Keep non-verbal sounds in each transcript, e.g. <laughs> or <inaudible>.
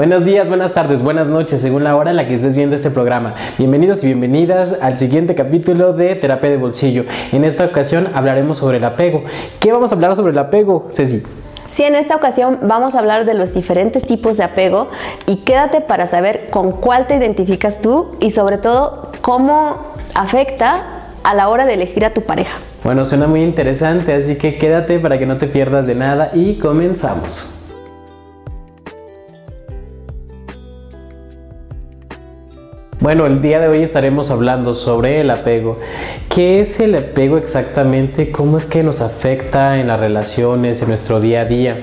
Buenos días, buenas tardes, buenas noches, según la hora en la que estés viendo este programa. Bienvenidos y bienvenidas al siguiente capítulo de Terapia de Bolsillo. En esta ocasión hablaremos sobre el apego. ¿Qué vamos a hablar sobre el apego, Ceci? Sí, en esta ocasión vamos a hablar de los diferentes tipos de apego y quédate para saber con cuál te identificas tú y sobre todo cómo afecta a la hora de elegir a tu pareja. Bueno, suena muy interesante, así que quédate para que no te pierdas de nada y comenzamos. Bueno, el día de hoy estaremos hablando sobre el apego. ¿Qué es el apego exactamente? ¿Cómo es que nos afecta en las relaciones, en nuestro día a día?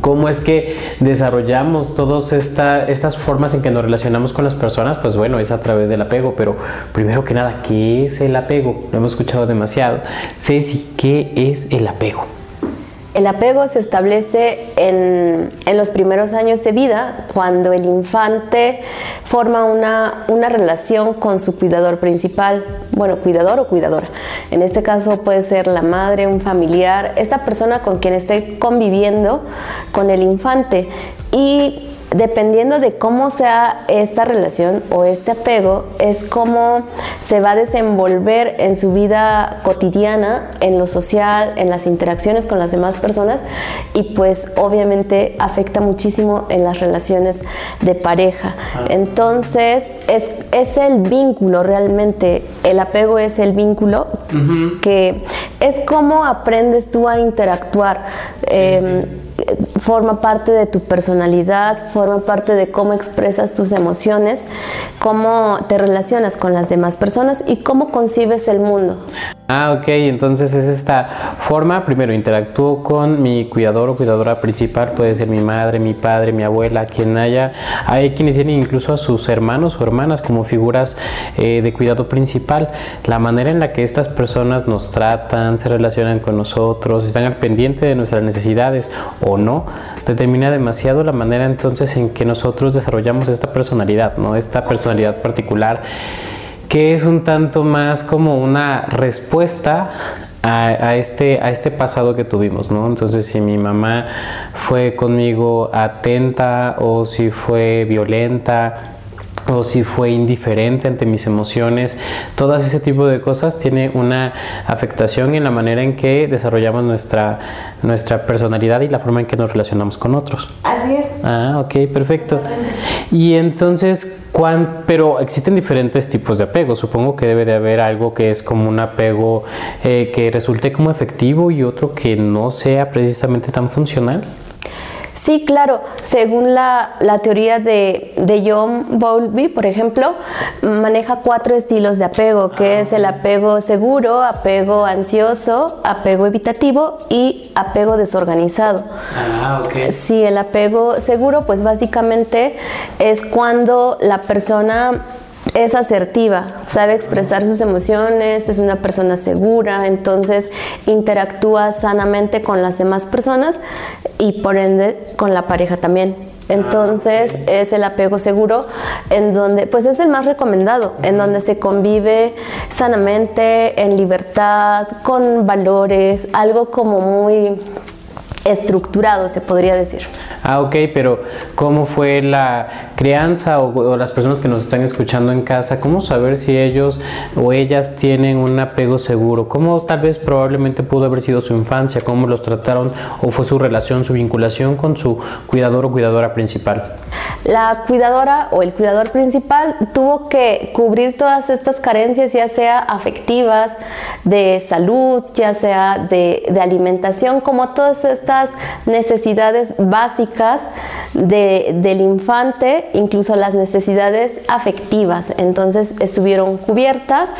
¿Cómo es que desarrollamos todas estas formas en que nos relacionamos con las personas? Pues bueno, es a través del apego, pero primero que nada, ¿qué es el apego? Lo hemos escuchado demasiado. Ceci, ¿qué es el apego? El apego se establece en, los primeros años de vida, cuando el infante forma una, una, relación con su cuidador principal, bueno, cuidador o cuidadora. En este caso puede ser la madre, un familiar, esta persona con quien estoy conviviendo con el infante. Y dependiendo de cómo sea esta relación o este apego, es cómo se va a desenvolver en su vida cotidiana, en lo social, en las interacciones con las demás personas y pues obviamente afecta muchísimo en las relaciones de pareja. Ah. Entonces es, es el vínculo realmente, el apego es el vínculo que es cómo aprendes tú a interactuar. Em, forma parte de tu personalidad, forma parte de cómo expresas tus emociones, cómo te relacionas con las demás personas y cómo concibes el mundo. Ah, ok, entonces es esta forma, primero interactúo con mi cuidador o cuidadora principal, puede ser mi madre, mi padre, mi abuela, quien haya. Hay quienes tienen incluso a sus hermanos o hermanas como figuras eh, de cuidado principal. La manera en la que estas personas nos tratan, se relacionan con nosotros, están al pendiente de nuestras necesidades o no, determina demasiado la manera entonces en que nosotros desarrollamos esta personalidad, ¿no? Esta personalidad particular que es un tanto más como una respuesta a, este, a este pasado que tuvimos, ¿no? Entonces, si mi mamá fue conmigo atenta o si fue violenta, o si fue indiferente ante mis emociones, todas ese tipo de cosas tiene una afectación en la manera en que desarrollamos nuestra, nuestra personalidad y la forma en que nos relacionamos con otros. Así es. Ah, ok, perfecto. Y entonces, ¿cuán, pero existen diferentes tipos de apego. Supongo que debe de haber algo que es como un apego eh, que resulte como efectivo y otro que no sea precisamente tan funcional. Sí, claro. Según la, teoría de, John Bowlby, por ejemplo, maneja cuatro estilos de apego, que ah, es el apego seguro, apego ansioso, apego evitativo y apego desorganizado. Ah, ok. Sí, el apego seguro, pues básicamente es cuando la persona es asertiva, sabe expresar sus emociones, es una persona segura, entonces interactúa sanamente con las demás personas y por ende con la pareja también. Entonces es el apego seguro en donde, pues es el más recomendado, en donde se convive sanamente, en libertad, con valores, algo como muy estructurado, se podría decir. Ah, ok, pero ¿cómo fue la crianza o, las personas que nos están escuchando en casa? ¿Cómo saber si ellos o ellas tienen un apego seguro? ¿Cómo tal vez probablemente pudo haber sido su infancia? ¿Cómo los trataron o fue su relación, su vinculación con su cuidador o cuidadora principal? La cuidadora o el cuidador principal tuvo que cubrir todas estas carencias, ya sea afectivas, de salud, ya sea de, de alimentación, como todas estas necesidades básicas del infante, incluso las necesidades afectivas. Entonces estuvieron cubiertas.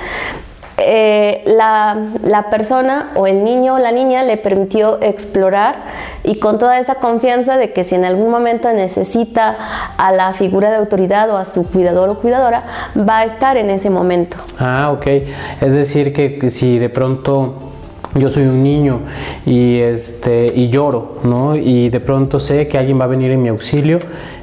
Eh, la, persona o el niño o la niña le permitió explorar y con toda esa confianza de que si en algún momento necesita a la figura de autoridad o a su cuidador o cuidadora, va a estar en ese momento. Ah, ok. Es decir, que si de pronto yo soy un niño y, este, y lloro, ¿no? Y de pronto sé que alguien va a venir en mi auxilio,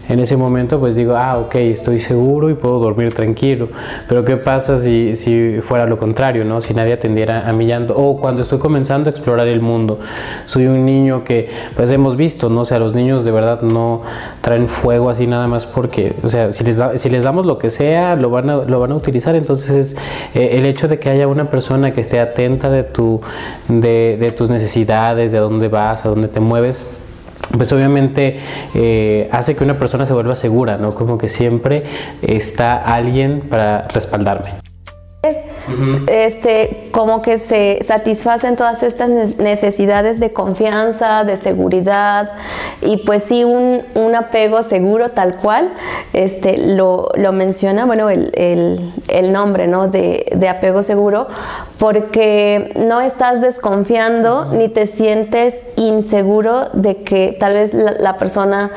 en ese momento pues digo, ah, ok, estoy seguro y puedo dormir tranquilo. Pero ¿qué pasa si, si fuera lo contrario, ¿no? Si nadie atendiera a mi llanto. O cuando estoy comenzando a explorar el mundo. Soy un niño que pues hemos visto, ¿no? O sea, los niños de verdad no traen fuego así nada más porque, o sea, si les, si les damos lo que sea, lo van a, lo van a utilizar. Entonces eh, el hecho de que haya una persona que esté atenta de, tu, de, de tus necesidades, de dónde vas, a dónde te mueves, pues obviamente eh, hace que una persona se vuelva segura, ¿no? Como que siempre está alguien para respaldarme. Este, como que se satisfacen todas estas necesidades de confianza, de seguridad y pues sí un, un apego seguro tal cual, este, lo, lo menciona, bueno, el, el, el nombre, ¿no? De, de, apego seguro, porque no estás desconfiando ni te sientes inseguro de que tal vez la, la, persona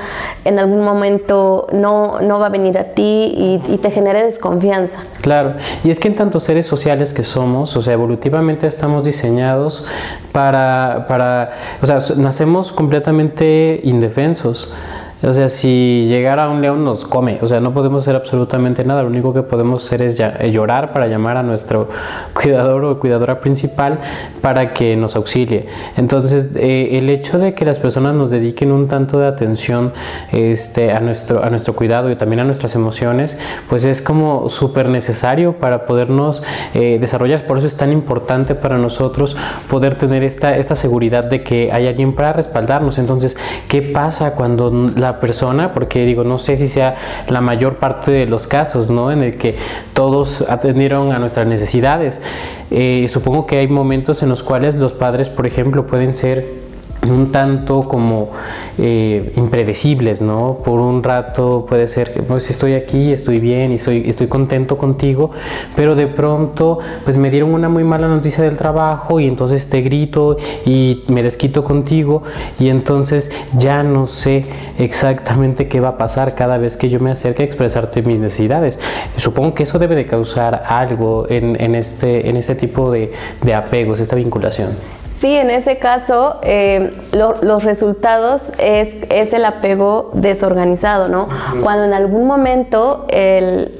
en algún momento no, no va a venir a ti y, y te genere desconfianza. Claro, y es que en tantos seres sociales que somos, o sea, evolutivamente estamos diseñados para, para o sea, nacemos completamente indefensos. O sea, si llegara un león nos come, o sea, no podemos hacer absolutamente nada, lo único que podemos hacer es eh, llorar para llamar a nuestro <laughs> cuidador o cuidadora principal para que nos auxilie. Entonces, eh, el hecho de que las personas nos dediquen un tanto de atención este, a, nuestro, a nuestro cuidado y también a nuestras emociones, pues es como súper necesario para podernos eh, desarrollar. Por eso es tan importante para nosotros poder tener esta, esta seguridad de que hay alguien para respaldarnos. Entonces, ¿qué pasa cuando la persona, porque digo, no sé si sea la mayor parte de los casos, ¿no? En el que todos atendieron a nuestras necesidades. Eh, supongo que hay momentos en los cuales los padres, por ejemplo, pueden ser un tanto como eh, impredecibles, ¿no? Por un rato puede ser que pues estoy aquí, estoy bien y soy, estoy contento contigo, pero de pronto pues me dieron una muy mala noticia del trabajo y entonces te grito y me desquito contigo y entonces ya no sé exactamente qué va a pasar cada vez que yo me acerque a expresarte mis necesidades. Supongo que eso debe de causar algo en, este, en este tipo de apegos, esta vinculación. Sí, en ese caso eh, lo, los resultados es, es, el apego desorganizado, ¿no? Cuando en algún momento el,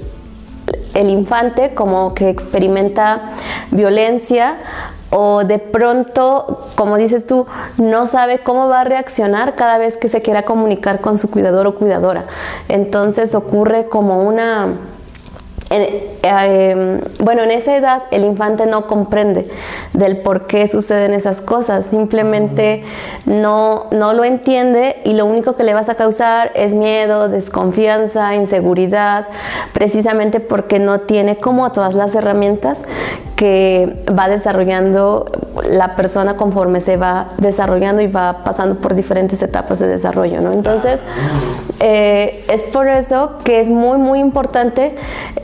el infante como que experimenta violencia o de pronto, como dices tú, no sabe cómo va a reaccionar cada vez que se quiera comunicar con su cuidador o cuidadora. Entonces ocurre como una eh, bueno, en esa edad el infante no comprende del por qué suceden esas cosas, simplemente no, no lo entiende y lo único que le vas a causar es miedo, desconfianza, inseguridad, precisamente porque no tiene como todas las herramientas que va desarrollando la persona conforme se va desarrollando y va pasando por diferentes etapas de desarrollo, ¿no? Entonces, eh, es por eso que es muy, muy importante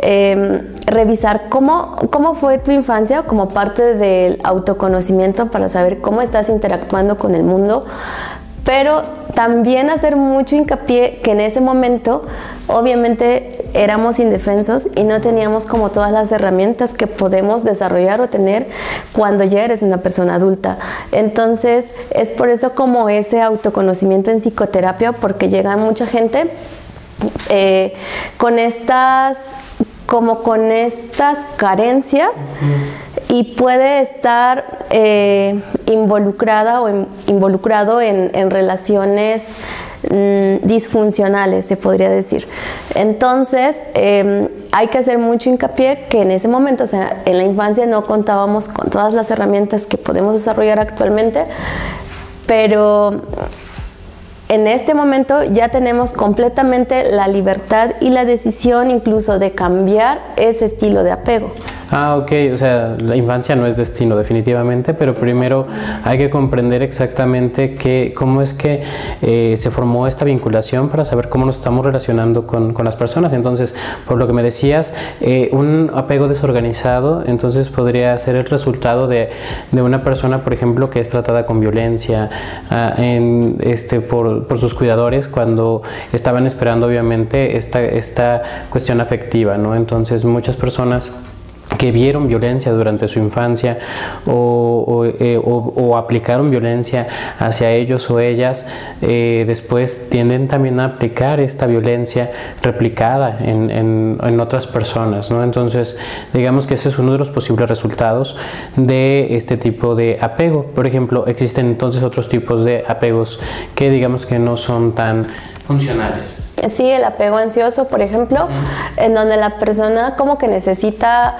eh, revisar cómo, cómo fue tu infancia como parte del autoconocimiento para saber cómo estás interactuando con el mundo, pero también hacer mucho hincapié que en ese momento obviamente éramos indefensos y no teníamos como todas las herramientas que podemos desarrollar o tener cuando ya eres una persona adulta. Entonces es por eso como ese autoconocimiento en psicoterapia porque llega mucha gente eh, con estas como con estas carencias y puede estar eh, involucrada o in, involucrado en, relaciones mmm, disfuncionales, se podría decir. Entonces, eh, hay que hacer mucho hincapié que en ese momento, o sea, en la infancia no contábamos con todas las herramientas que podemos desarrollar actualmente, pero en este momento ya tenemos completamente la libertad y la decisión incluso de cambiar ese estilo de apego. Ah, ok, o sea, la infancia no es destino definitivamente, pero primero hay que comprender exactamente que, cómo es que eh, se formó esta vinculación para saber cómo nos estamos relacionando con, con las personas. Entonces, por lo que me decías, eh, un apego desorganizado, entonces podría ser el resultado de, de, una persona, por ejemplo, que es tratada con violencia uh, en, este, por, por, sus cuidadores cuando estaban esperando, obviamente, esta, esta cuestión afectiva, ¿no? Entonces, muchas personas que vieron violencia durante su infancia eh, o, aplicaron violencia hacia ellos o ellas, eh, después tienden también a aplicar esta violencia replicada en, en, otras personas. ¿no? Entonces, digamos que ese es uno de los posibles resultados de este tipo de apego. Por ejemplo, existen entonces otros tipos de apegos que digamos que no son tan funcionales. Sí, el apego ansioso, por ejemplo, en donde la persona como que necesita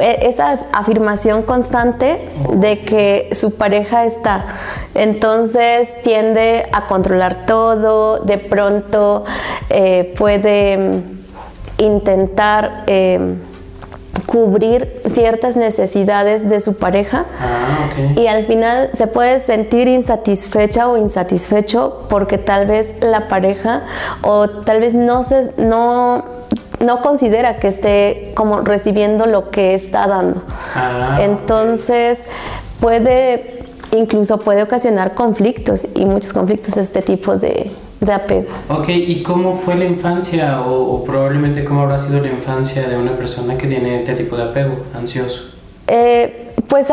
eh, esa afirmación constante de que su pareja está. Entonces tiende a controlar todo, de pronto eh, puede intentar... Eh, cubrir ciertas necesidades de su pareja. Ah, y al final se puede sentir insatisfecha o insatisfecho porque tal vez la pareja o tal vez no se no no considera que esté como recibiendo lo que está dando. Ah, Entonces puede incluso puede ocasionar conflictos y muchos conflictos este tipo de, de apego. Ok, ¿y cómo fue la infancia o, probablemente cómo habrá sido la infancia de una persona que tiene este tipo de apego ansioso? Eh, pues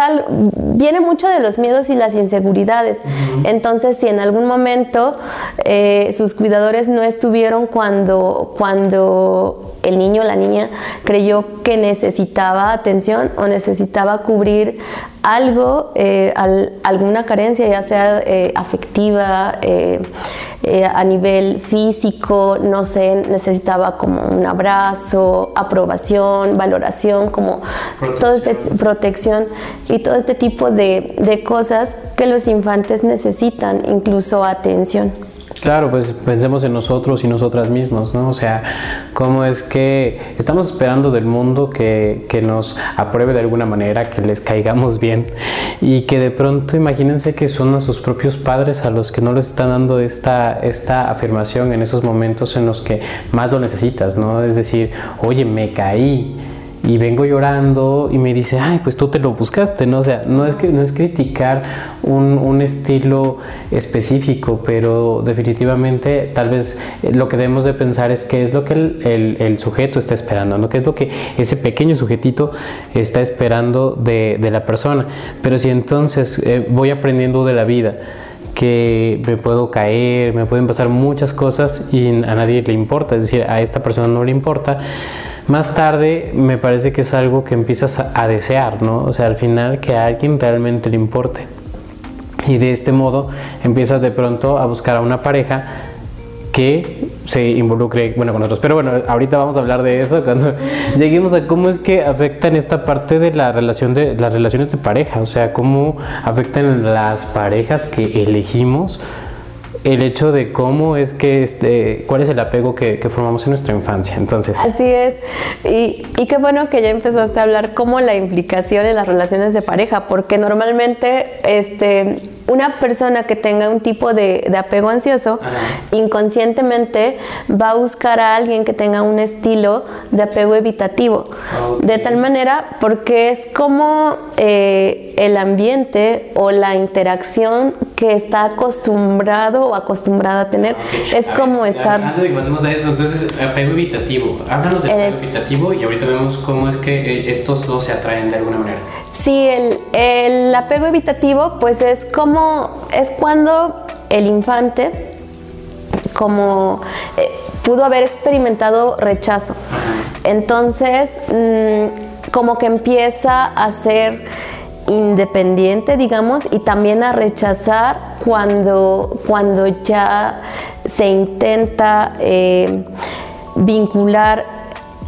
viene mucho de los miedos y las inseguridades. Entonces, si en algún momento eh, sus cuidadores no estuvieron cuando, cuando el niño o la niña creyó que necesitaba atención o necesitaba cubrir algo, eh, alguna carencia, ya sea eh, afectiva, a nivel físico, no sé, necesitaba como un abrazo, aprobación, valoración, como protección. este protección y todo este tipo de, de cosas que los infantes necesitan, incluso atención. Claro, pues pensemos en nosotros y nosotras mismos, ¿no? O sea, cómo es que estamos esperando del mundo que, que, nos apruebe de alguna manera, que les caigamos bien y que de pronto imagínense que son a sus propios padres a los que no les están dando esta, esta afirmación en esos momentos en los que más lo necesitas, ¿no? Es decir, oye, me caí y vengo llorando y me dice, ay, pues tú te lo buscaste, ¿no? O sea, no es, que, no es criticar un, un estilo específico, pero definitivamente tal vez eh, lo que debemos de pensar es qué es lo que el, el, el, sujeto está esperando, ¿no? ¿Qué es lo que ese pequeño sujetito está esperando de, de la persona? Pero si entonces eh, voy aprendiendo de la vida, que me puedo caer, me pueden pasar muchas cosas y a nadie le importa, es decir, a esta persona no le importa, más tarde me parece que es algo que empiezas a, desear, ¿no? O sea, al final que a alguien realmente le importe. Y de este modo empiezas de pronto a buscar a una pareja que se involucre bueno, con nosotros. Pero bueno, ahorita vamos a hablar de eso cuando <laughs> lleguemos a cómo es que afectan esta parte de la relación de las relaciones de pareja, o sea, cómo afectan las parejas que elegimos el hecho de cómo es que, este, cuál es el apego que, formamos en nuestra infancia. Entonces. Así es. Y, y, qué bueno que ya empezaste a hablar cómo la implicación en las relaciones de pareja, porque normalmente, este, una persona que tenga un tipo de, apego ansioso, inconscientemente va a buscar a alguien que tenga un estilo de apego evitativo. De tal manera, porque es como eh, el ambiente o la interacción que está acostumbrado o acostumbrada a tener. Es como estar... Hablando de que a eso, entonces, apego evitativo. Háblanos de apego evitativo y ahorita vemos cómo es que eh, estos dos se atraen de alguna manera. Sí, el, apego evitativo, pues es como, es cuando el infante, como eh, pudo haber experimentado rechazo. Entonces, mm, como que empieza a ser independiente, digamos, y también a rechazar cuando, cuando ya se intenta eh, vincular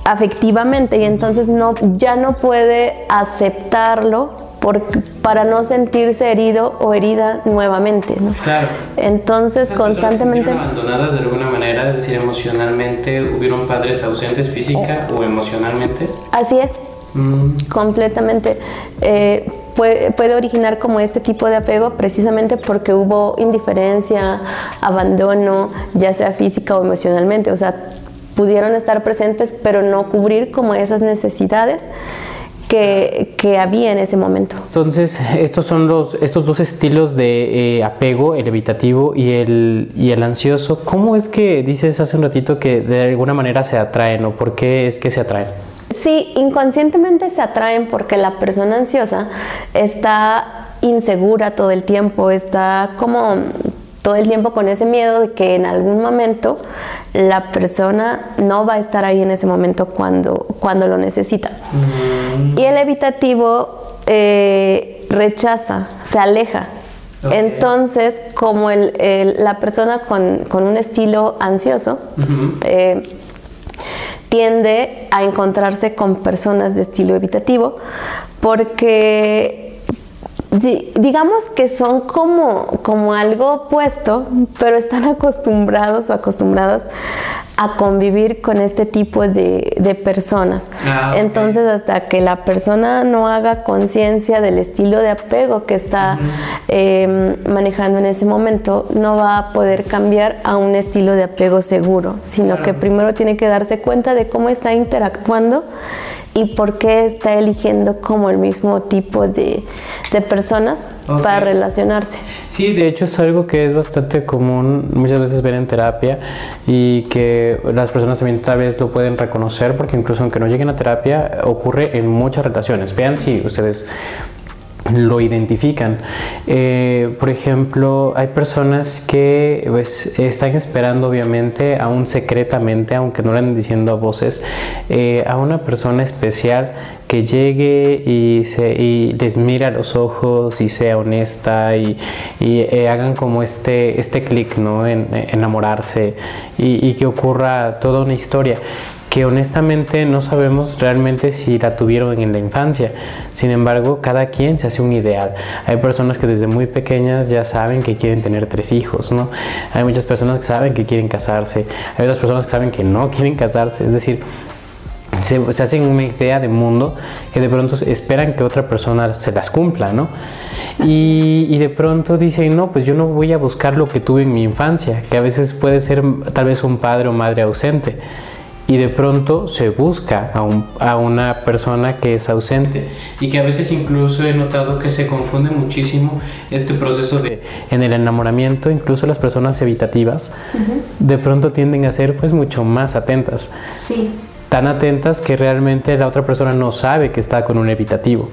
afectivamente y entonces no, ya no puede aceptarlo para no sentirse herido o herida nuevamente. Claro. Entonces, constantemente... Se abandonadas de alguna manera, es decir, emocionalmente, hubieron padres ausentes física o emocionalmente. Así es. Mm. Completamente. Eh, puede, puede, originar como este tipo de apego precisamente porque hubo indiferencia, abandono, ya sea física o emocionalmente. O sea, pudieron estar presentes, pero no cubrir como esas necesidades. Que, que, había en ese momento. Entonces, estos son los, estos dos estilos de eh, apego, el evitativo y el, y el ansioso. ¿Cómo es que dices hace un ratito que de alguna manera se atraen o por qué es que se atraen? sí, inconscientemente se atraen porque la persona ansiosa está insegura todo el tiempo, está como todo el tiempo con ese miedo de que en algún momento la persona no va a estar ahí en ese momento cuando, cuando lo necesita. Y el evitativo eh, rechaza, se aleja. Entonces, como la persona con, un estilo ansioso, eh, tiende a encontrarse con personas de estilo evitativo porque digamos que son como, como algo opuesto, pero están acostumbrados o acostumbradas a convivir con este tipo de, personas. Ah, Entonces, hasta que la persona no haga conciencia del estilo de apego que está em, manejando en ese momento, no va a poder cambiar a un estilo de apego seguro, sino que primero tiene que darse cuenta de cómo está interactuando y por qué está eligiendo como el mismo tipo de, personas para relacionarse. Sí, de hecho es algo que es bastante común muchas veces ver en terapia y que las personas también tal vez lo pueden reconocer porque incluso aunque no lleguen a terapia ocurre en muchas relaciones. Vean si ustedes lo identifican. Eh, por ejemplo, hay personas que pues, están esperando, obviamente, aún secretamente, aunque no lo anden diciendo a voces, eh, a una persona especial que llegue y, se, les mire a los ojos y sea honesta y, eh, hagan como este, este clic ¿no? en, enamorarse y que ocurra toda una historia que honestamente no sabemos realmente si la tuvieron en la infancia. Sin embargo, cada quien se hace un ideal. Hay personas que desde muy pequeñas ya saben que quieren tener tres hijos, ¿no? Hay muchas personas que saben que quieren casarse. Hay otras personas que saben que no <laughs> quieren casarse. Es decir, se, hacen una idea de mundo que de pronto esperan que otra persona se las cumpla, ¿no? Y, y, de pronto dicen, no, pues yo no voy a buscar lo que tuve en mi infancia, que a veces puede ser tal vez un padre o madre ausente y de pronto se busca a, una persona que es ausente. Y que a veces incluso he notado que se confunde muchísimo este proceso de en el enamoramiento incluso las personas evitativas de pronto tienden a ser pues mucho más atentas. Sí. Tan atentas que realmente la otra persona no sabe que está con un evitativo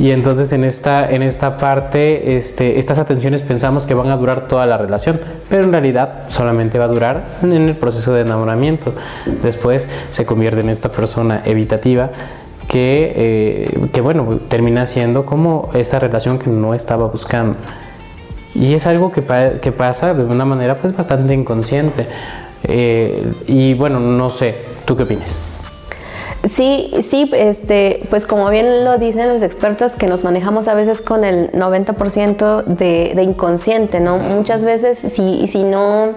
y entonces en esta, en esta parte, este, estas atenciones pensamos que van a durar toda la relación, pero en realidad solamente va a durar en el proceso de enamoramiento. Después se convierte en esta persona evitativa que, eh, que bueno, termina siendo como esta relación que no estaba buscando. Y es algo que, que pasa de una manera pues bastante inconsciente. Eh, y bueno, no sé, ¿tú qué opinas? Sí, sí, este, pues como bien lo dicen los expertos, que nos manejamos a veces con el 90% de, de, inconsciente, ¿no? Muchas veces si, si no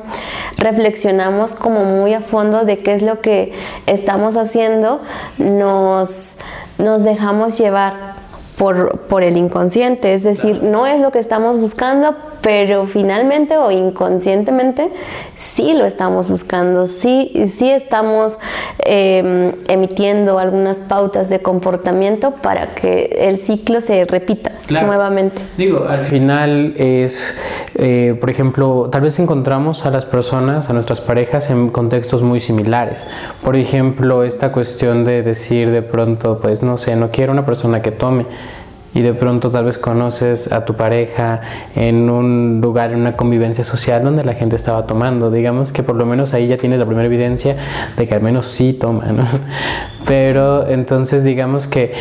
reflexionamos como muy a fondo de qué es lo que estamos haciendo, nos, nos dejamos llevar por, por, el inconsciente, es decir, no es lo que estamos buscando, pero finalmente o inconscientemente sí lo estamos buscando, sí, sí estamos em, emitiendo algunas pautas de comportamiento para que el ciclo se repita nuevamente. Digo, al final es, eh, por ejemplo, tal vez encontramos a las personas, a nuestras parejas en contextos muy similares. Por ejemplo, esta cuestión de decir de pronto, pues no sé, no quiero una persona que tome y de pronto tal vez conoces a tu pareja en un lugar, en una convivencia social donde la gente estaba tomando. Digamos que por lo menos ahí ya tienes la primera evidencia de que al menos sí toma, ¿no? <laughs> Pero entonces digamos que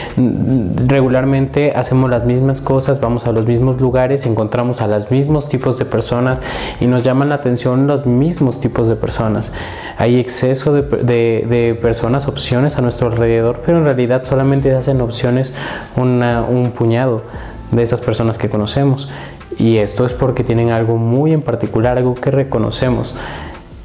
regularmente hacemos las mismas cosas, vamos a los mismos lugares, encontramos a los mismos tipos de personas y nos llaman la atención los mismos tipos de personas. Hay exceso de, de, personas, opciones a nuestro alrededor, pero en realidad solamente hacen opciones una, un puñado de estas personas que conocemos. Y esto es porque tienen algo muy en particular, algo que reconocemos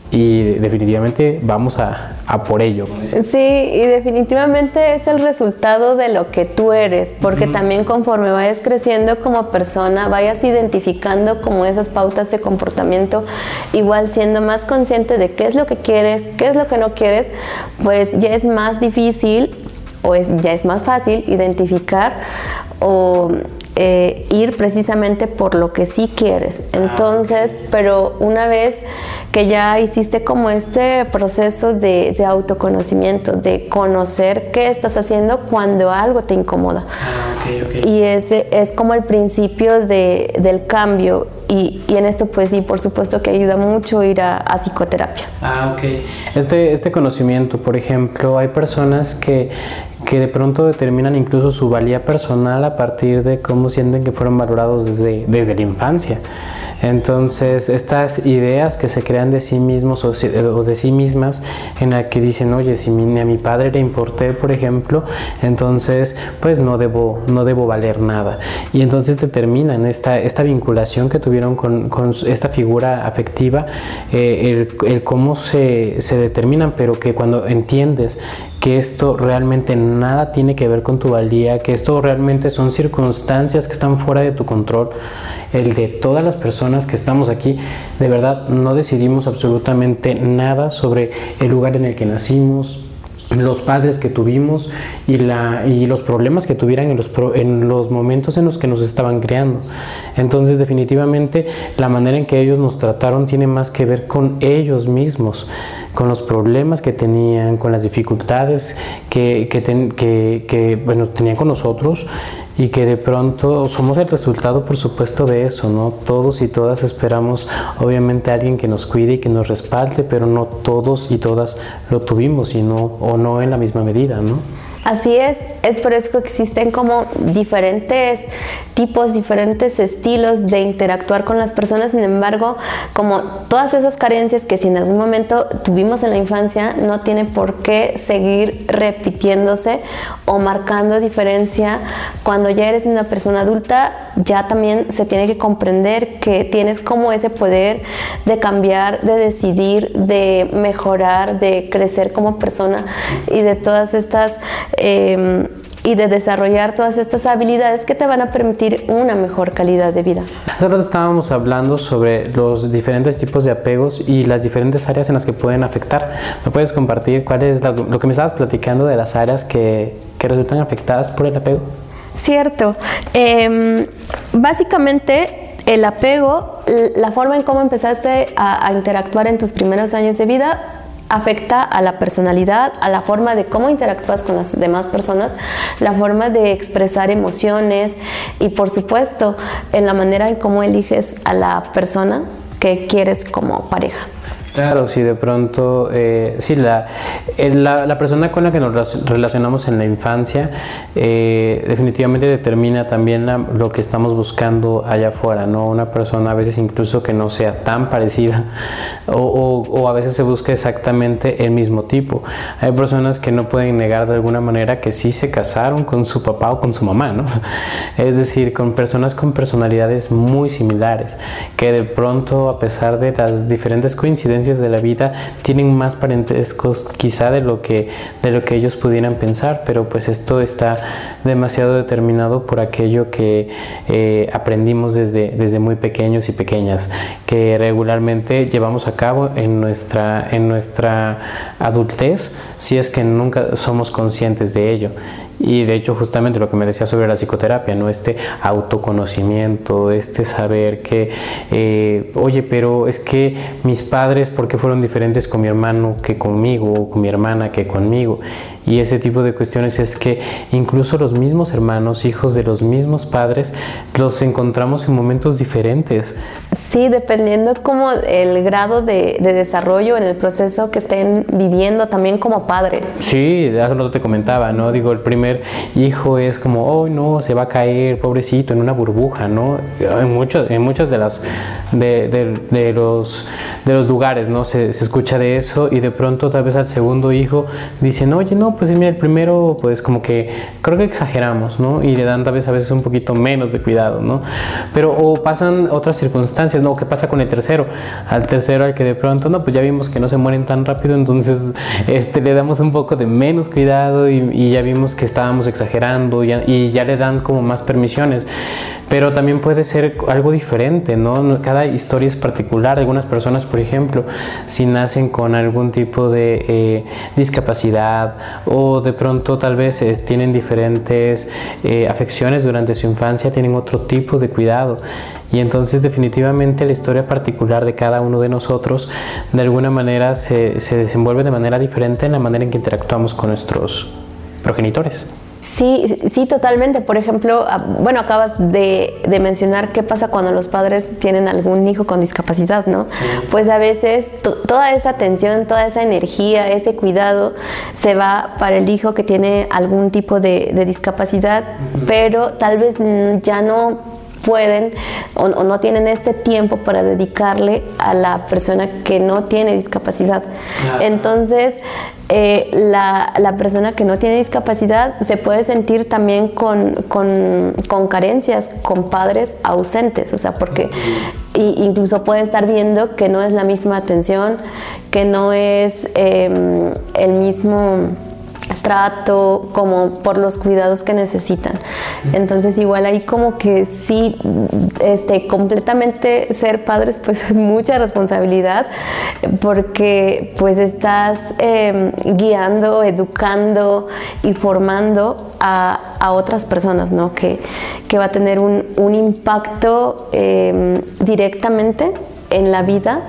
y definitivamente vamos a, por ello. Sí, y definitivamente es el resultado de lo que tú eres, porque también conforme vayas creciendo como persona, vayas identificando como esas pautas de comportamiento, igual siendo más consciente de qué es lo que quieres, qué es lo que no quieres, pues ya es más difícil o es, ya es más fácil identificar o eh, ir precisamente por lo que sí quieres. Ah, Entonces, pero una vez que ya hiciste como este proceso de, autoconocimiento, de conocer qué estás haciendo cuando algo te incomoda. Ah, y ese es como el principio del cambio. Y, en esto, pues sí, por supuesto que ayuda mucho ir a, psicoterapia. Ah, ok. Este, este conocimiento, por ejemplo, hay personas que, que de pronto determinan incluso su valía personal a partir de cómo sienten que fueron valorados desde, desde la infancia. Entonces, estas ideas que se crean de sí mismos o, de sí mismas, en la que dicen, oye, si a mi padre le importé, por ejemplo, entonces, pues no debo, no debo valer nada. Y entonces determinan esta, esta vinculación que tuvieron con, esta figura afectiva, eh, el, el, cómo se, se determinan, pero que cuando entiendes que esto realmente nada tiene que ver con tu valía, que esto realmente son circunstancias que están fuera de tu control, el de todas las personas que estamos aquí, de verdad no decidimos absolutamente nada sobre el lugar en el que nacimos, los padres que tuvimos y, la, y los problemas que tuvieran en los, en los momentos en los que nos estaban creando. Entonces definitivamente la manera en que ellos nos trataron tiene más que ver con ellos mismos, con los problemas que tenían, con las dificultades que, que, que bueno, tenían con nosotros y que de pronto somos el resultado, por supuesto, de eso, ¿no? Todos y todas esperamos, obviamente, alguien que nos cuide y que nos respalde, pero no todos y todas lo tuvimos y no, o no en la misma medida, ¿no? Así es, es por eso que existen como diferentes tipos, diferentes estilos de interactuar con las personas, sin embargo, como todas esas carencias que si en algún momento tuvimos en la infancia, no tiene por qué seguir repitiéndose o marcando diferencia. Cuando ya eres una persona adulta, ya también se tiene que comprender que tienes como ese poder de cambiar, de decidir, de mejorar, de crecer como persona. Y de todas estas Em, y de desarrollar todas estas habilidades que te van a permitir una mejor calidad de vida. Nosotros estábamos hablando sobre los diferentes tipos de apegos y las diferentes áreas en las que pueden afectar. ¿Me puedes compartir cuál es lo, que me estabas platicando de las áreas que, que resultan afectadas por el apego? Cierto. Em, básicamente el apego, la forma en cómo empezaste a, a interactuar en tus primeros años de vida afecta a la personalidad, a la forma de cómo interactúas con las demás personas, la forma de expresar emociones y por supuesto en la manera en cómo eliges a la persona que quieres como pareja. Claro, si de pronto, eh, sí, la, la, persona con la que nos relacionamos en la infancia eh, definitivamente determina también lo que estamos buscando allá afuera, ¿no? Una persona a veces incluso que no sea tan parecida <laughs> o, o, a veces se busca exactamente el mismo tipo. Hay personas que no pueden negar de alguna manera que sí se casaron con su papá o con su mamá, ¿no? <laughs> Es decir, con personas con personalidades muy similares, que de pronto a pesar de las diferentes coincidencias de la vida tienen más parentescos quizá de lo que, de lo que ellos pudieran pensar, pero pues esto está demasiado determinado por aquello que eh, aprendimos desde, desde muy pequeños y pequeñas, que regularmente llevamos a cabo en nuestra, en nuestra adultez si es que nunca somos conscientes de ello. Y de hecho justamente lo que me decía sobre la psicoterapia, ¿no? Este autoconocimiento, este saber que, eh, oye, pero es que mis padres, ¿por qué fueron diferentes con mi hermano que conmigo, con mi hermana que conmigo? y ese tipo de cuestiones es que incluso los mismos hermanos, hijos de los mismos padres, los encontramos en momentos diferentes. Sí, dependiendo como el grado de, desarrollo en el proceso que estén viviendo también como padres. Sí, hace rato te comentaba, ¿no? Digo, el primer hijo es como, oh no, se va a caer, pobrecito, en una burbuja, ¿no? En muchos, en muchos de, las, de, los, de los lugares, ¿no? Se, se escucha de eso y de pronto tal vez al segundo hijo dicen, oye, no, pues mira, el primero, pues como que creo que exageramos, ¿no? Y le dan tal vez a veces un poquito menos de cuidado, ¿no? Pero o pasan otras circunstancias, ¿no? ¿Qué pasa con el tercero? Al tercero al que de pronto, no, pues ya vimos que no se mueren tan rápido, entonces este, le damos un poco de menos cuidado y, ya vimos que está estábamos exagerando y ya le dan como más permisiones pero también puede ser algo diferente, ¿no? Cada historia es particular. Algunas personas, por ejemplo, si nacen con algún tipo de eh, discapacidad o de pronto tal vez eh, tienen diferentes eh, afecciones durante su infancia, tienen otro tipo de cuidado. Y entonces definitivamente la historia particular de cada uno de nosotros de alguna manera se, se desenvuelve de manera diferente en la manera en que interactuamos con nuestros progenitores. Sí, sí, totalmente. Por ejemplo, ah, bueno, acabas de, mencionar qué pasa cuando los padres tienen algún hijo con discapacidad, ¿no? Pues a veces toda esa atención, toda esa energía, ese cuidado se va para el hijo que tiene algún tipo de, discapacidad, pero tal vez ya no pueden o, no tienen este tiempo para dedicarle a la persona que no tiene discapacidad. Entonces, eh, la, persona que no tiene discapacidad se puede sentir también con, carencias, con padres ausentes, o sea, porque incluso puede estar viendo que no es la misma atención, que no es em, el mismo trato, como por los cuidados que necesitan. Entonces igual ahí como que sí, este, completamente ser padres pues <laughs> es mucha responsabilidad porque pues estás em, guiando, educando y formando a, otras personas, ¿no? Que, va a tener un, impacto em, directamente en la vida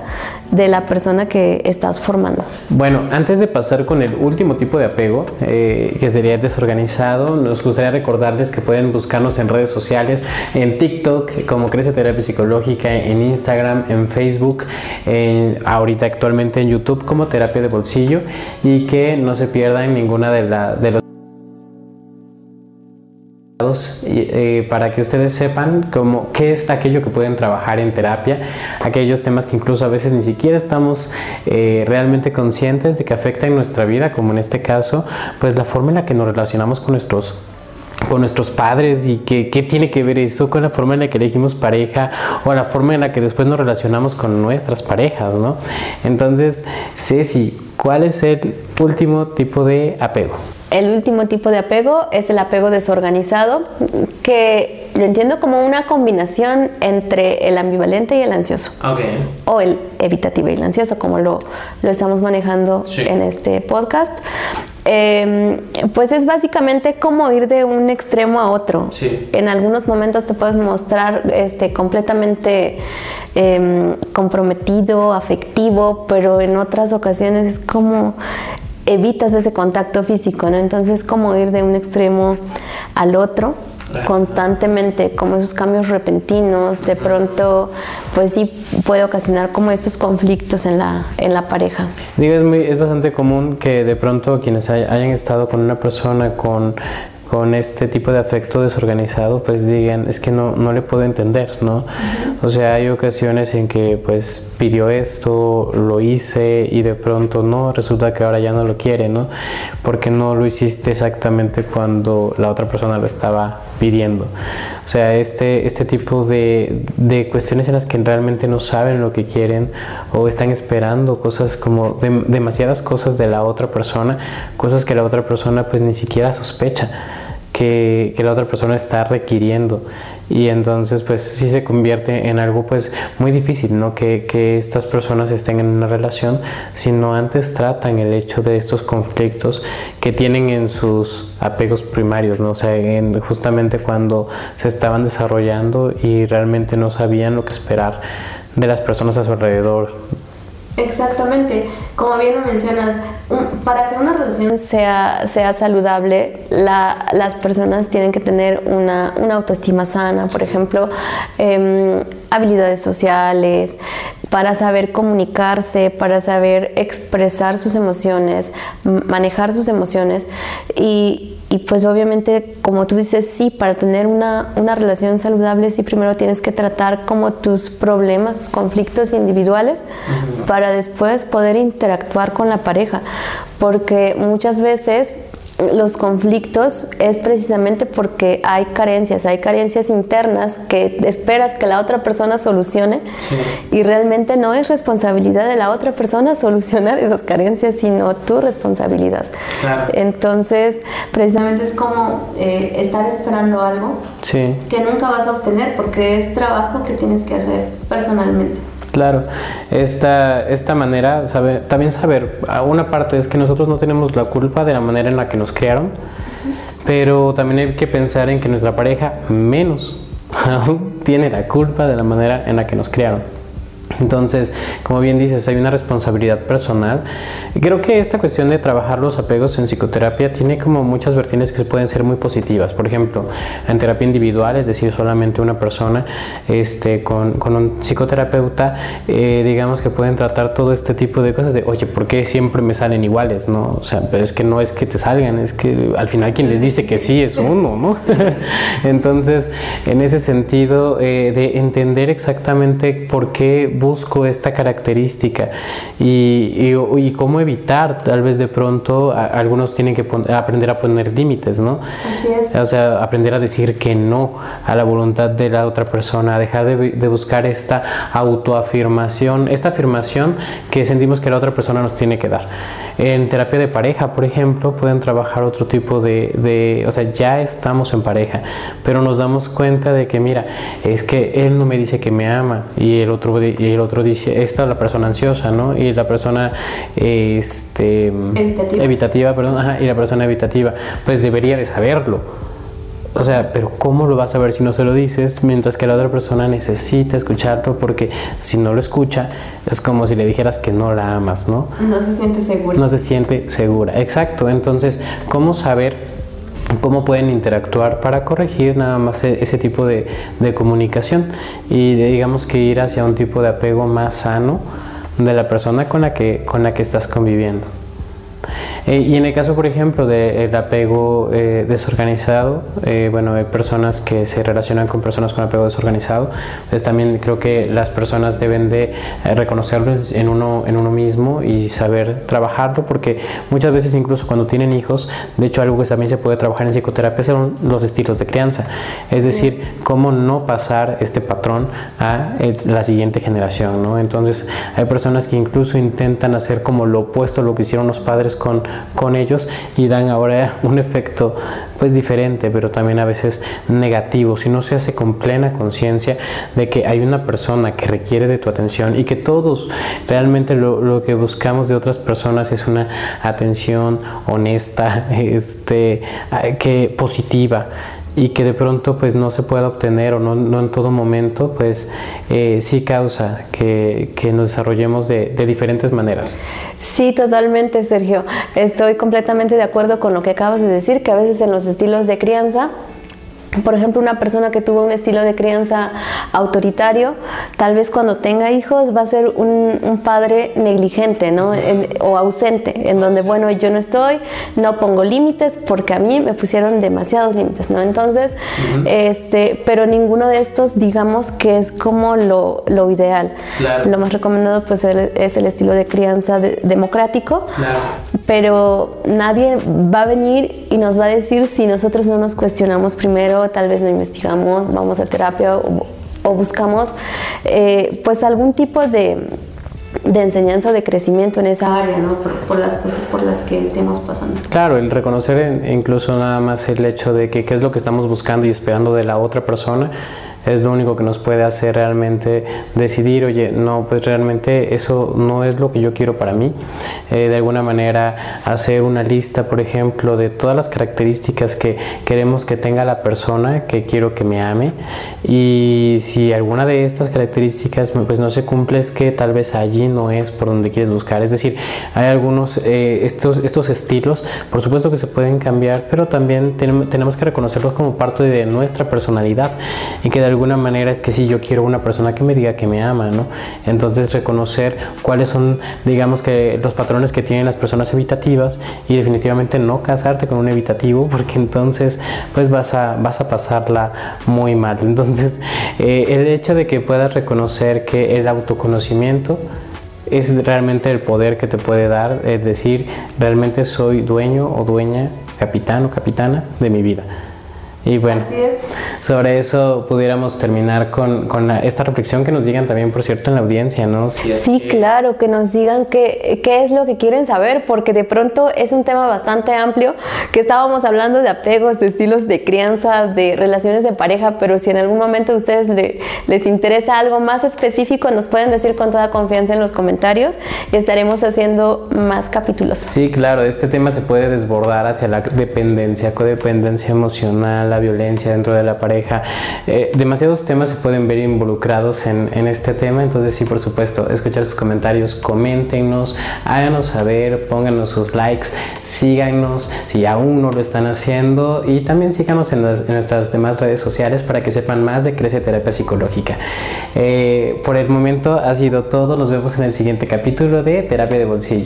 de la persona que estás formando. Bueno, antes de pasar con el último tipo de apego, eh, que sería desorganizado, nos gustaría recordarles que pueden buscarnos en redes sociales, en TikTok como Crece Terapia Psicológica, en Instagram, en Facebook, ahorita actualmente en YouTube como Terapia de Bolsillo y que no se pierdan ninguna de, la, de los eh, para que ustedes sepan cómo, qué es aquello que pueden trabajar en terapia, aquellos temas que incluso a veces ni siquiera estamos eh, realmente conscientes de que afectan nuestra vida, como en este caso, pues la forma en la que nos relacionamos con nuestros con nuestros padres y qué, qué tiene que ver eso con la forma en la que elegimos pareja o la forma en la que después nos relacionamos con nuestras parejas, ¿no? Entonces, Ceci, ¿cuál es el último tipo de apego? El último tipo de apego es el apego desorganizado, que lo entiendo como una combinación entre el ambivalente y el ansioso. O el evitativo y el ansioso, como lo, lo estamos manejando en este podcast. Em, pues es básicamente como ir de un extremo a otro. En algunos momentos te puedes mostrar este, completamente em, comprometido, afectivo, pero en otras ocasiones es como evitas ese contacto físico, ¿no? Entonces, como ir de un extremo al otro constantemente, como esos cambios repentinos, de pronto, pues sí puede ocasionar como estos conflictos en la, en la pareja. Digo, es, muy, es bastante común que de pronto quienes hayan estado con una persona con con este tipo de afecto desorganizado, pues digan, es que no, no le puedo entender, ¿no? O sea, hay ocasiones en que pues pidió esto, lo hice y de pronto no, resulta que ahora ya no lo quiere, ¿no? Porque no lo hiciste exactamente cuando la otra persona lo estaba pidiendo. O sea, este, este tipo de, de cuestiones en las que realmente no saben lo que quieren o están esperando cosas como demasiadas cosas de la otra persona, cosas que la otra persona pues ni siquiera sospecha que, la otra persona está requiriendo y entonces pues sí se convierte en algo pues muy difícil, ¿no? Que, que, estas personas estén en una relación si no antes tratan el hecho de estos conflictos que tienen en sus apegos primarios, ¿no? O sea, en, justamente cuando se estaban desarrollando y realmente no sabían lo que esperar de las personas a su alrededor. Exactamente, como bien lo mencionas, para que una relación sea, sea saludable, las personas tienen que tener una, autoestima sana, por ejemplo, em, habilidades sociales, para saber comunicarse, para saber expresar sus emociones, manejar sus emociones. Y, y pues obviamente, como tú dices, sí, para tener una, una, relación saludable, sí, primero tienes que tratar como tus problemas, conflictos individuales, para después poder interactuar con la pareja. Porque muchas veces los conflictos es precisamente porque hay carencias, hay carencias internas que esperas que la otra persona solucione y realmente no es responsabilidad de la otra persona solucionar esas carencias, sino tu responsabilidad. Entonces, precisamente es como eh, estar esperando algo que nunca vas a obtener porque es trabajo que tienes que hacer personalmente. Claro, esta, esta manera, también saber, una parte es que nosotros no tenemos la culpa de la manera en la que nos criaron, pero también hay que pensar en que nuestra pareja menos <laughs> aún tiene la culpa de la manera en la que nos criaron. Entonces, como bien dices, hay una responsabilidad personal. Creo que esta cuestión de trabajar los apegos en psicoterapia tiene como muchas vertientes que pueden ser muy positivas. Por ejemplo, en terapia individual, es decir, solamente una persona este, con, con un psicoterapeuta, eh, digamos que pueden tratar todo este tipo de cosas de, oye, ¿por qué siempre me salen iguales? ¿no? O sea, pero es que no es que te salgan, es que al final quien les dice que sí es uno, ¿no? <laughs> Entonces, en ese sentido, eh, de entender exactamente por qué busco esta característica y, y, cómo evitar, tal vez de pronto algunos tienen que aprender a poner límites, ¿no? Así es. O sea, aprender a decir que no a la voluntad de la otra persona, dejar de, de buscar esta autoafirmación, esta afirmación que sentimos que la otra persona nos tiene que dar. En terapia de pareja, por ejemplo, pueden trabajar otro tipo de, de, o sea, ya estamos en pareja, pero nos damos cuenta de que, mira, es que él no me dice que me ama y el otro, y el otro dice, esta es la persona ansiosa, ¿no? Y la persona, este, evitativa, evitativa perdón, ajá, y la persona evitativa, pues debería de saberlo o sea, pero ¿cómo lo vas a ver si no se lo dices? Mientras que la otra persona necesita escucharlo porque si no lo escucha es como si le dijeras que no la amas, ¿no? No se siente segura. No se siente segura, exacto. Entonces, ¿cómo saber cómo pueden interactuar para corregir nada más e-, ese tipo de, de comunicación y digamos que ir hacia un tipo de apego más sano de la persona con la que, con la que estás conviviendo? Eh, y en el caso, por ejemplo, del apego eh, desorganizado, eh, bueno, hay personas que se relacionan con personas con apego desorganizado, pues también creo que las personas deben de reconocerlo en uno, en uno mismo y saber trabajarlo, porque muchas veces incluso cuando tienen hijos, de hecho algo que también se puede trabajar en psicoterapia son los estilos de crianza, es decir, cómo no pasar este patrón a la siguiente generación, ¿no? Entonces, hay personas que incluso intentan hacer como lo opuesto a lo que hicieron los padres con con ellos y dan ahora un efecto pues diferente, pero también a veces negativo, si no se hace con plena conciencia de que hay una persona que requiere de tu atención y que todos realmente lo, lo, que buscamos de otras personas es una atención honesta, <laughs> este, que positiva y que de pronto pues no se pueda obtener o no, no en todo momento, pues eh, sí causa que, que nos desarrollemos de, de, diferentes maneras. Sí, totalmente, Sergio. Estoy completamente de acuerdo con lo que acabas de decir, que a veces en los estilos de crianza por ejemplo, una persona que tuvo un estilo de crianza autoritario, tal vez cuando tenga hijos va a ser un, un padre negligente ¿no? o ausente, en donde, bueno, yo no estoy, no pongo límites porque a mí me pusieron demasiados límites, ¿no? Entonces, este, pero ninguno de estos, digamos que es como lo, lo ideal. Lo más recomendado pues es el estilo de crianza democrático, claro. pero nadie va a venir y nos va a decir si nosotros no nos cuestionamos primero tal vez no investigamos, vamos a terapia o, buscamos eh, pues algún tipo de, de enseñanza o de crecimiento en esa área, ¿no? Por, las cosas por las que estemos pasando. Claro, el reconocer incluso nada más el hecho de que qué es lo que estamos buscando y esperando de la otra persona es lo único que nos puede hacer realmente decidir, oye, no, pues realmente eso no es lo que yo quiero para mí. Eh, de alguna manera hacer una lista, por ejemplo, de todas las características que queremos que tenga la persona que quiero que me ame y si alguna de estas características pues no se cumple es que tal vez allí no es por donde quieres buscar. Es decir, hay algunos, eh, estos, estos estilos, por supuesto que se pueden cambiar, pero también tenemos que reconocerlos como parte de nuestra personalidad y que de alguna manera es que si yo quiero una persona que me diga que me ama, ¿no? Entonces reconocer cuáles son, digamos que los patrones que tienen las personas evitativas y definitivamente no casarte con un evitativo porque entonces pues vas a, vas a pasarla muy mal. <laughs> Entonces eh, el hecho de que puedas reconocer que el autoconocimiento es realmente el poder que te puede dar, es decir, realmente soy dueño o dueña capitán o capitana de mi vida. Y bueno, sobre eso pudiéramos terminar con, con esta reflexión que nos digan también, por cierto, en la audiencia, ¿no? sí, claro, que nos digan qué, qué es lo que quieren saber, porque de pronto es un tema bastante amplio, que estábamos hablando de apegos, de estilos de crianza, de relaciones de pareja, pero si en algún momento a ustedes les interesa algo más específico, nos pueden decir con toda confianza en los comentarios y estaremos haciendo más capítulos. Sí, claro, este tema se puede desbordar hacia la dependencia, codependencia emocional violencia dentro de la pareja. Eh, demasiados temas se pueden ver involucrados en, este tema, entonces sí, por supuesto, escuchar sus comentarios, coméntenos, háganos saber, pónganos sus likes, síganos si aún no lo están haciendo y también síganos en, en nuestras demás redes sociales para que sepan más de Crece Terapia Psicológica. Eh, por el momento ha sido todo, nos vemos en el siguiente capítulo de Terapia de Bolsillo.